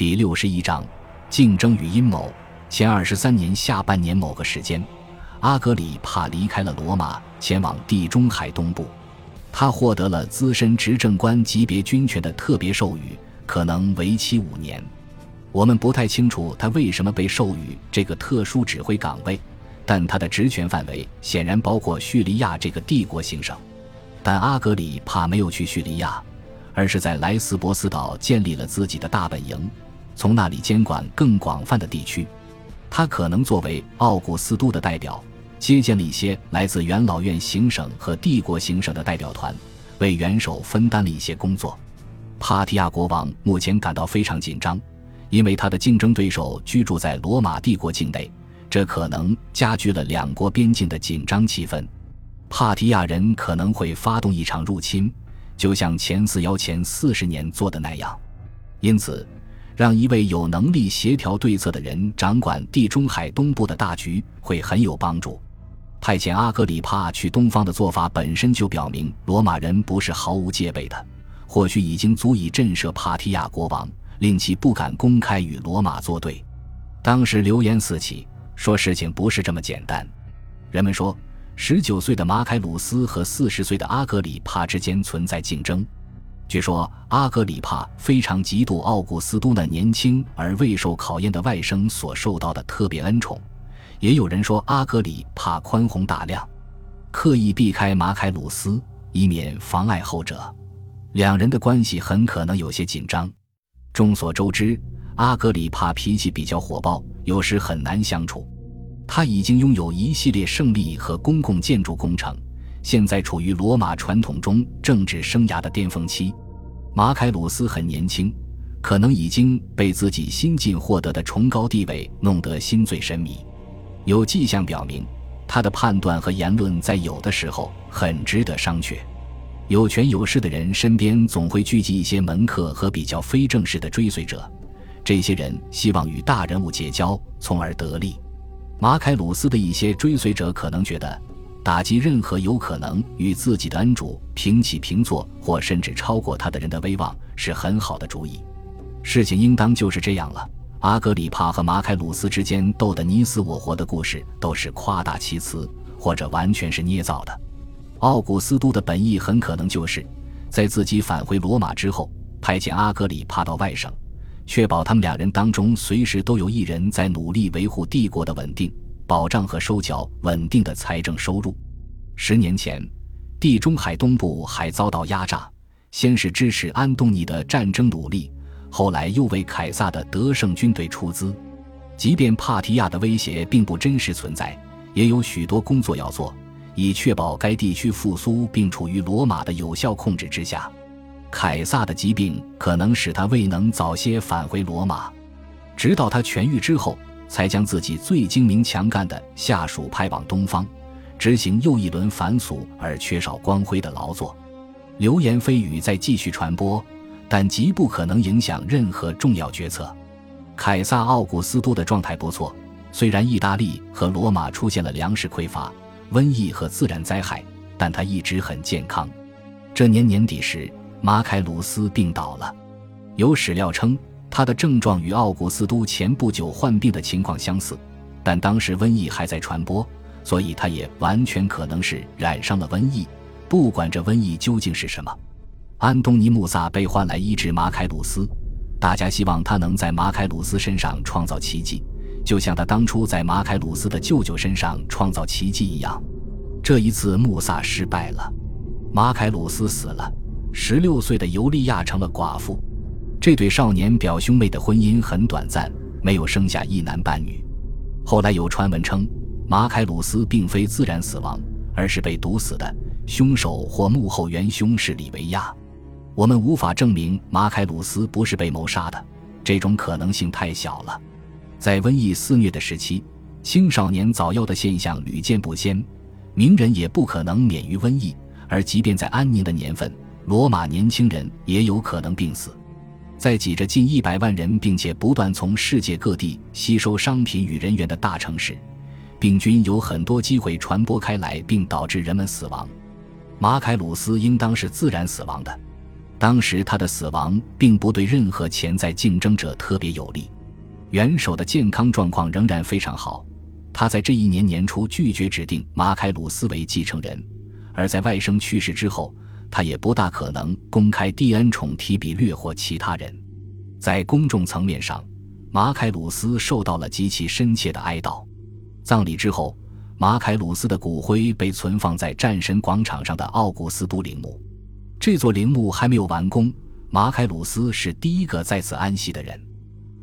第六十一章竞争与阴谋。前二十三年下半年某个时间，阿格里帕离开了罗马，前往地中海东部。他获得了资深执政官级别军权的特别授予，可能为期五年。我们不太清楚他为什么被授予这个特殊指挥岗位，但他的职权范围显然包括叙利亚这个帝国行省。但阿格里帕没有去叙利亚，而是在莱斯博斯岛建立了自己的大本营，从那里监管更广泛的地区。他可能作为奥古斯都的代表，接见了一些来自元老院行省和帝国行省的代表团，为元首分担了一些工作。帕提亚国王目前感到非常紧张，因为他的竞争对手居住在罗马帝国境内，这可能加剧了两国边境的紧张气氛。帕提亚人可能会发动一场入侵，就像前四幺前四十年做的那样。因此，让一位有能力协调对策的人掌管地中海东部的大局会很有帮助。派遣阿格里帕去东方的做法本身就表明罗马人不是毫无戒备的，或许已经足以震慑帕提亚国王，令其不敢公开与罗马作对。当时流言四起，说事情不是这么简单。人们说。十九岁的马凯鲁斯和四十岁的阿格里帕之间存在竞争。据说阿格里帕非常嫉妒奥古斯都那年轻而未受考验的外甥所受到的特别恩宠。也有人说阿格里帕宽宏大量，刻意避开马凯鲁斯，以免妨碍后者。两人的关系很可能有些紧张。众所周知，阿格里帕脾气比较火爆，有时很难相处。他已经拥有一系列胜利和公共建筑工程，现在处于罗马传统中政治生涯的巅峰期。马凯鲁斯很年轻，可能已经被自己新近获得的崇高地位弄得心醉神迷。有迹象表明，他的判断和言论在有的时候很值得商榷。有权有势的人身边总会聚集一些门客和比较非正式的追随者，这些人希望与大人物结交，从而得利。马凯鲁斯的一些追随者可能觉得，打击任何有可能与自己的恩主平起平坐或甚至超过他的人的威望是很好的主意。事情应当就是这样了。阿格里帕和马凯鲁斯之间斗得你死我活的故事都是夸大其词，或者完全是捏造的。奥古斯都的本意很可能就是在自己返回罗马之后，派遣阿格里帕到外省。确保他们两人当中随时都有一人在努力维护帝国的稳定，保障和收缴稳定的财政收入。十年前，地中海东部还遭到压榨，先是支持安东尼的战争努力，后来又为凯撒的得胜军队出资。即便帕提亚的威胁并不真实存在，也有许多工作要做，以确保该地区复苏并处于罗马的有效控制之下。凯撒的疾病可能使他未能早些返回罗马，直到他痊愈之后，才将自己最精明强干的下属派往东方，执行又一轮繁琐而缺少光辉的劳作。流言蜚语在继续传播，但极不可能影响任何重要决策。凯撒·奥古斯都的状态不错，虽然意大利和罗马出现了粮食匮乏、瘟疫和自然灾害，但他一直很健康。这年年底时。马凯鲁斯病倒了，有史料称他的症状与奥古斯都前不久患病的情况相似，但当时瘟疫还在传播，所以他也完全可能是染上了瘟疫。不管这瘟疫究竟是什么，安东尼穆萨被换来医治马凯鲁斯，大家希望他能在马凯鲁斯身上创造奇迹，就像他当初在马凯鲁斯的舅舅身上创造奇迹一样。这一次穆萨失败了，马凯鲁斯死了。十六岁的尤利娅成了寡妇，这对少年表兄妹的婚姻很短暂，没有生下一男半女。后来有传闻称，马凯鲁斯并非自然死亡，而是被毒死的，凶手或幕后元凶是李维亚。我们无法证明马凯鲁斯不是被谋杀的，这种可能性太小了。在瘟疫肆虐的时期，青少年早夭的现象屡见不鲜，名人也不可能免于瘟疫，而即便在安宁的年份。罗马年轻人也有可能病死，在挤着近一百万人，并且不断从世界各地吸收商品与人员的大城市，病菌有很多机会传播开来，并导致人们死亡。马凯鲁斯应当是自然死亡的。当时他的死亡并不对任何潜在竞争者特别有利。元首的健康状况仍然非常好。他在这一年年初拒绝指定马凯鲁斯为继承人，而在外甥去世之后，他也不大可能公开蒂恩宠提比略或其他人。在公众层面上，马凯鲁斯受到了极其深切的哀悼。葬礼之后，马凯鲁斯的骨灰被存放在战神广场上的奥古斯都陵墓。这座陵墓还没有完工，马凯鲁斯是第一个在此安息的人。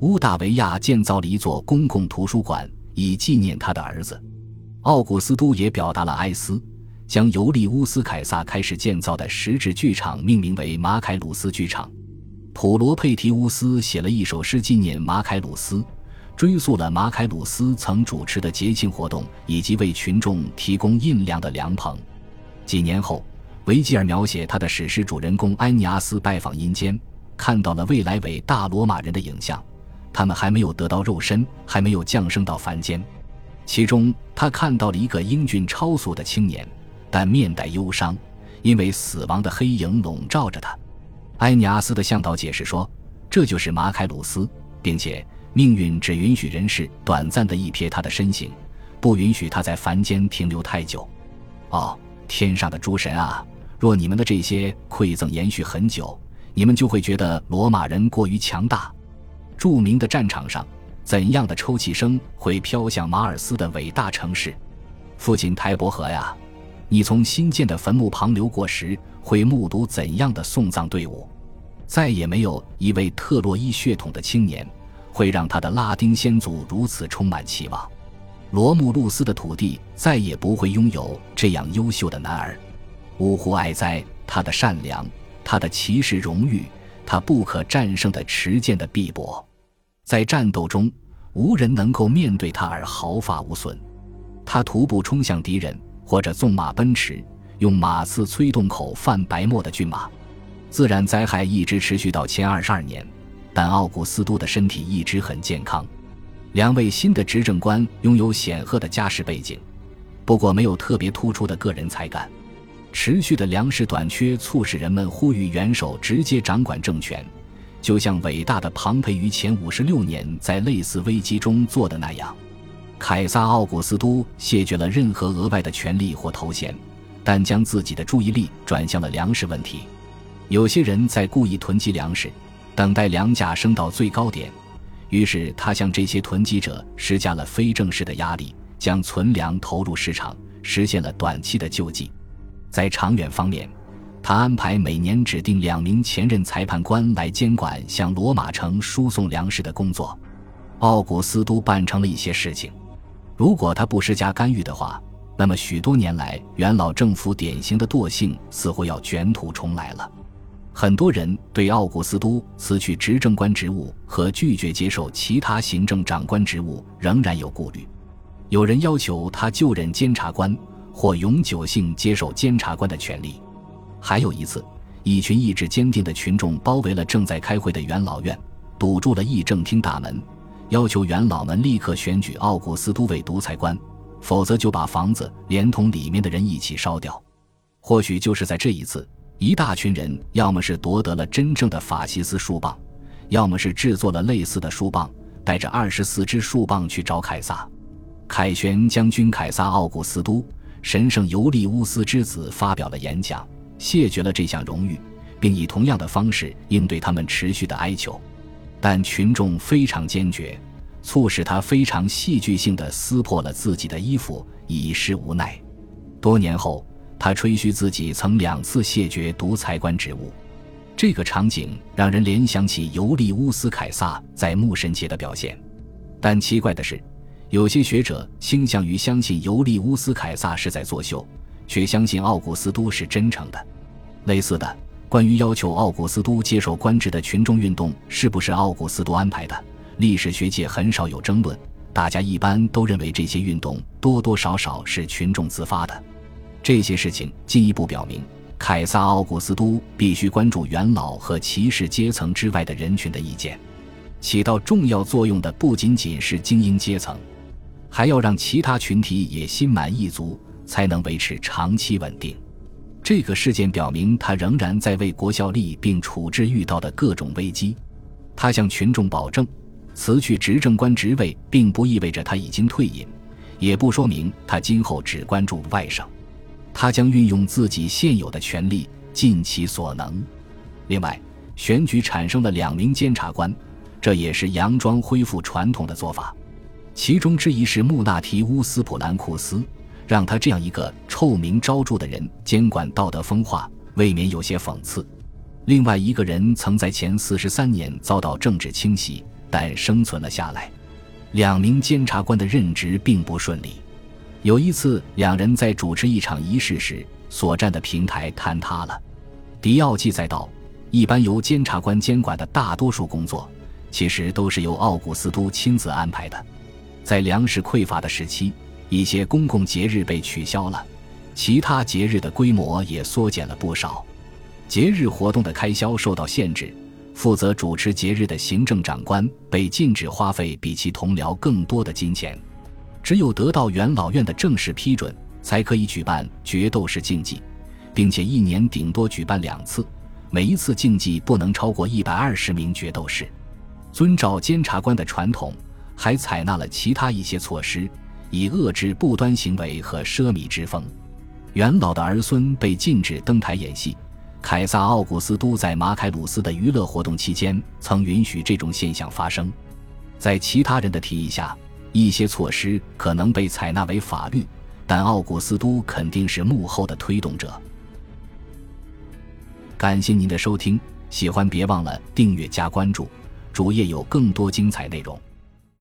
乌大维亚建造了一座公共图书馆。以纪念他的儿子，奥古斯都也表达了哀思，将尤利乌斯·凯撒开始建造的石质剧场命名为马凯鲁斯剧场。普罗佩提乌斯写了一首诗纪念马凯鲁斯，追溯了马凯鲁斯曾主持的节庆活动以及为群众提供印粮的凉棚。几年后，维吉尔描写他的史诗主人公安尼阿斯拜访阴间，看到了未来伟大罗马人的影像。他们还没有得到肉身，还没有降生到凡间。其中，他看到了一个英俊超俗的青年，但面带忧伤，因为死亡的黑影笼罩着他。埃尼阿斯的向导解释说：“这就是马凯鲁斯，并且命运只允许人世短暂的一瞥他的身形，不允许他在凡间停留太久。”哦，天上的诸神啊！若你们的这些馈赠延续很久，你们就会觉得罗马人过于强大。著名的战场上，怎样的抽泣声会飘向马尔斯的伟大城市？父亲台伯河呀，你从新建的坟墓旁流过时，会目睹怎样的送葬队伍？再也没有一位特洛伊血统的青年，会让他的拉丁先祖如此充满期望。罗慕路斯的土地再也不会拥有这样优秀的男儿。呜呼哀哉！他的善良，他的骑士荣誉。他不可战胜的持剑的臂膊，在战斗中无人能够面对他而毫发无损。他徒步冲向敌人，或者纵马奔驰，用马刺催动口泛白沫的骏马。自然灾害一直持续到前二十二年，但奥古斯都的身体一直很健康。两位新的执政官拥有显赫的家世背景，不过没有特别突出的个人才干。持续的粮食短缺促使人们呼吁元首直接掌管政权，就像伟大的庞培于前五十六年在类似危机中做的那样。凯撒·奥古斯都谢绝了任何额外的权利或头衔，但将自己的注意力转向了粮食问题。有些人在故意囤积粮食，等待粮价升到最高点，于是他向这些囤积者施加了非正式的压力，将存粮投入市场，实现了短期的救济。在长远方面，他安排每年指定两名前任裁判官来监管向罗马城输送粮食的工作。奥古斯都办成了一些事情。如果他不施加干预的话，那么许多年来元老政府典型的惰性似乎要卷土重来了。很多人对奥古斯都辞去执政官职务和拒绝接受其他行政长官职务仍然有顾虑。有人要求他就任监察官。或永久性接受监察官的权利。还有一次，一群意志坚定的群众包围了正在开会的元老院，堵住了议政厅大门，要求元老们立刻选举奥古斯都为独裁官，否则就把房子连同里面的人一起烧掉。或许就是在这一次，一大群人要么是夺得了真正的法西斯树棒，要么是制作了类似的树棒，带着二十四支树棒去找凯撒。凯旋将军凯撒奥古斯都。神圣尤利乌斯之子发表了演讲，谢绝了这项荣誉，并以同样的方式应对他们持续的哀求。但群众非常坚决，促使他非常戏剧性地撕破了自己的衣服，以示无奈。多年后，他吹嘘自己曾两次谢绝独裁官职务，这个场景让人联想起尤利乌斯凯撒在牧神节的表现。但奇怪的是。有些学者倾向于相信尤利乌斯·凯撒是在作秀，却相信奥古斯都是真诚的。类似的，关于要求奥古斯都接受官职的群众运动是不是奥古斯都安排的，历史学界很少有争论。大家一般都认为这些运动多多少少是群众自发的。这些事情进一步表明，凯撒·奥古斯都必须关注元老和骑士阶层之外的人群的意见。起到重要作用的不仅仅是精英阶层。还要让其他群体也心满意足，才能维持长期稳定。这个事件表明，他仍然在为国效力，并处置遇到的各种危机。他向群众保证，辞去执政官职位，并不意味着他已经退隐，也不说明他今后只关注外省。他将运用自己现有的权力，尽其所能。另外，选举产生了两名监察官，这也是佯装恢复传统的做法。其中之一是穆纳提乌斯普兰库斯。让他这样一个臭名昭著的人监管道德风化，未免有些讽刺。另外一个人曾在前四十三年遭到政治清洗，但生存了下来。两名监察官的任职并不顺利。有一次，两人在主持一场仪式时，所站的平台坍塌了。迪奥记载道：“一般由监察官监管的大多数工作，其实都是由奥古斯都亲自安排的。在粮食匮乏的时期。”一些公共节日被取消了，其他节日的规模也缩减了不少，节日活动的开销受到限制。负责主持节日的行政长官被禁止花费比其同僚更多的金钱，只有得到元老院的正式批准，才可以举办决斗士竞技，并且一年顶多举办两次，每一次竞技不能超过一百二十名决斗士。遵照监察官的传统，还采纳了其他一些措施。以遏制不端行为和奢靡之风，元老的儿孙被禁止登台演戏。凯撒·奥古斯都在马凯鲁斯的娱乐活动期间曾允许这种现象发生。在其他人的提议下，一些措施可能被采纳为法律，但奥古斯都肯定是幕后的推动者。感谢您的收听，喜欢别忘了订阅加关注，主页有更多精彩内容。